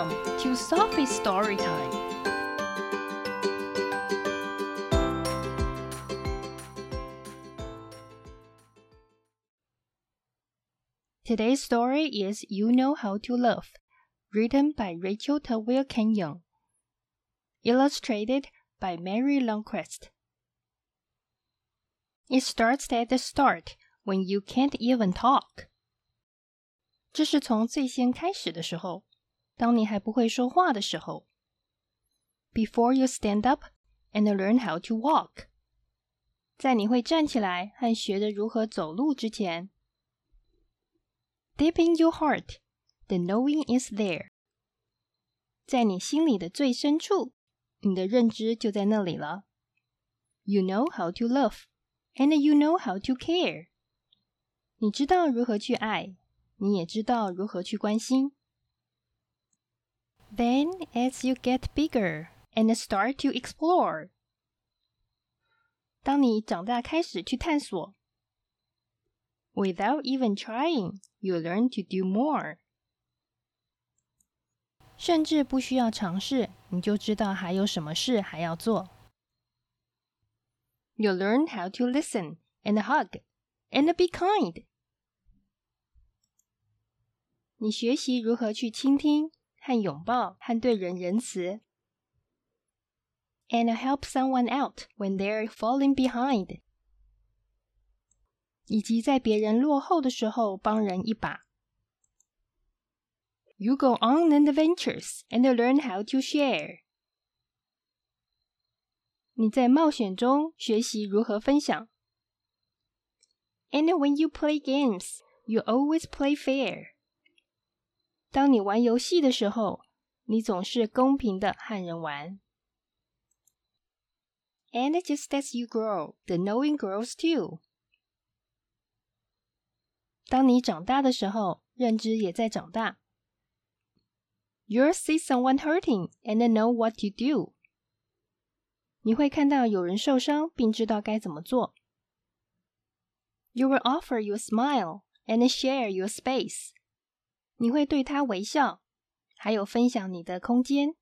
Welcome to Sophie's Story Time. Today's story is You Know How to Love, written by Rachel Tawil Kenyon, illustrated by Mary Lundquist. It starts at the start when you can't even talk. 这是从最先开始的时候，当你还不会说话的时候。Before you stand up and learn how to walk，在你会站起来和学着如何走路之前。Deep in your heart, the knowing is there。在你心里的最深处，你的认知就在那里了。You know how to love, and you know how to care。你知道如何去爱，你也知道如何去关心。Then, as you get bigger and start to explore，当你长大开始去探索，without even trying。you learn to do more. 甚至不需要尝试，你就知道还有什么事还要做。You learn how to listen and hug and be kind. 你学习如何去倾听 和拥抱和对人仁慈。And help someone out when they're falling behind. 以及在别人落后的时候帮人一把。You go on adventures and learn how to share。你在冒险中学习如何分享。And when you play games, you always play fair。 当你玩游戏的时候，你总是公平的和人玩。And just as you grow, the knowing grows too。当你长大的时候，认知也在长大。You'll see someone hurting and know what to do。你会看到有人受伤，并知道该怎么做。You will offer your smile and share your space。 你会对他微笑，还有分享你的空间。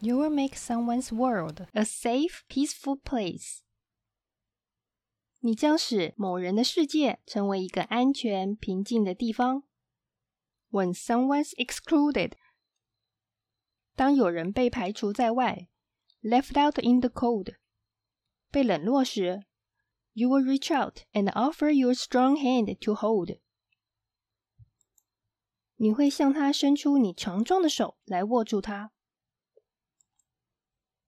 You will make someone's world a safe, peaceful place。你将使某人的世界成为一个安全、平静的地方。When someone's excluded，当有人被排除在外，left out in the cold，被冷落时，you will reach out and offer your strong hand to hold。 你会向他伸出你强壮的手来握住他。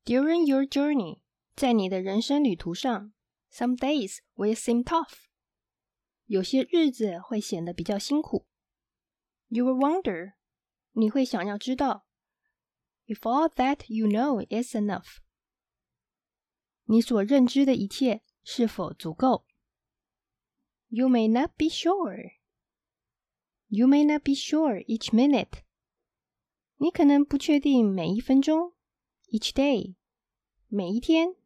During your journey，在你的人生旅途上。Some days will seem tough. 有些日子会显得比较辛苦。You will wonder. 你会想要知道，if all that you know is enough. 你所认知的一切是否足够？You may not be sure. You may not be sure each minute. 你可能不确定每一分钟，each day，每一天。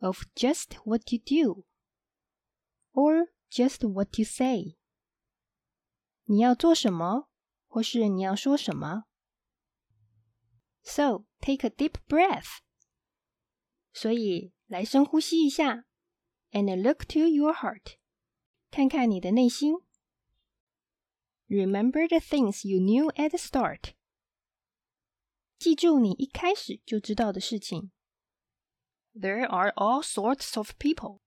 of just what you do or just what you say. 你要做什么，或是你要说什么。So take a deep breath. 所以来深呼吸一下，and look to your heart. 看看你的内心。 Remember the things you knew at the start. 记住你一开始就知道的事情。there are all sorts of people.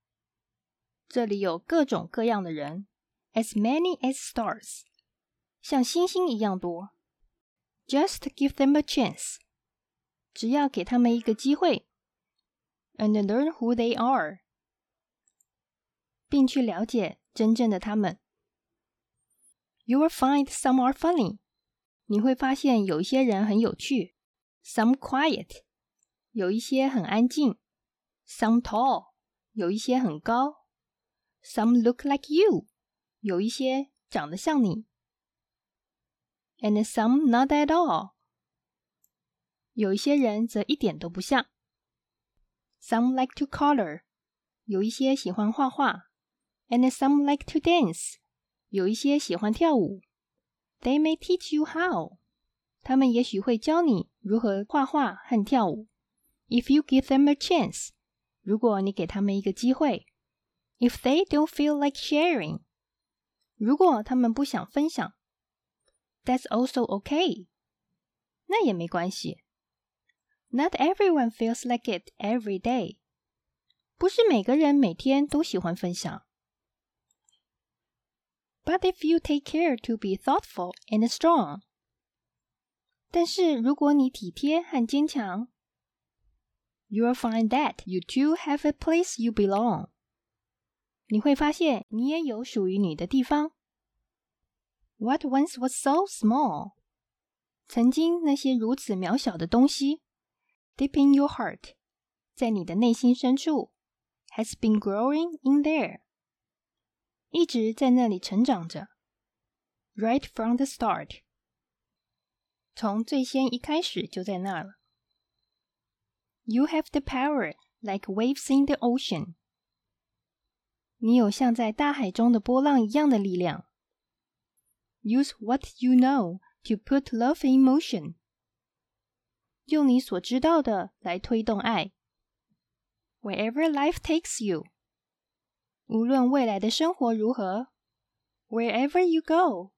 这里有各种各样的人，as many as stars，像星星一样多。Just give them a chance，只要给他们一个机会，and learn who they are，并去了解真正的他们。 You will find some are funny，你会发现有一些人很有趣，some quiet，有一些很安静。Some tall，有一些很高；Some look like you，有一些长得像你；And some not at all，有一些人则一点都不像。Some like to color，有一些喜欢画画；And some like to dance， 有一些喜欢跳舞。They may teach you how， 他们也许会教你如何画画和跳舞。If you give them a chance，如果你给他们一个机会。If they don't feel like sharing，如果他们不想分享，That's also okay，那也没关系。Not everyone feels like it every day，不是每个人每天都喜欢分享。 But if you take care to be thoughtful and strong，但是如果你体贴和坚强，you'll find that you too have a place you belong。你会发现你也有属于你的地方。What once was so small，曾经那些如此渺小的东西，deep in your heart，在你的内心深处，has been growing in there。 一直在那里成长着，right from the start，从最先一开始就在那了。You have the power like waves in the ocean，你有像在大海中的波浪一样的力量。Use what you know to put love in motion，用你所知道的来推动爱。Wherever life takes you。 无论未来的生活如何，wherever you go，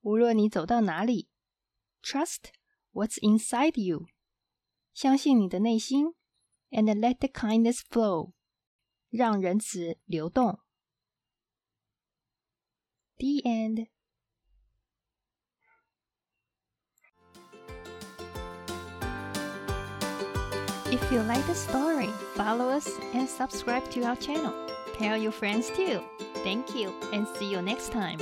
无论你走到哪里，trust what's inside you，相信你的内心，and let the kindness flow，让仁慈流动。The end. If you like the story, follow us and subscribe to our channel. Tell your friends too. Thank you and see you next time.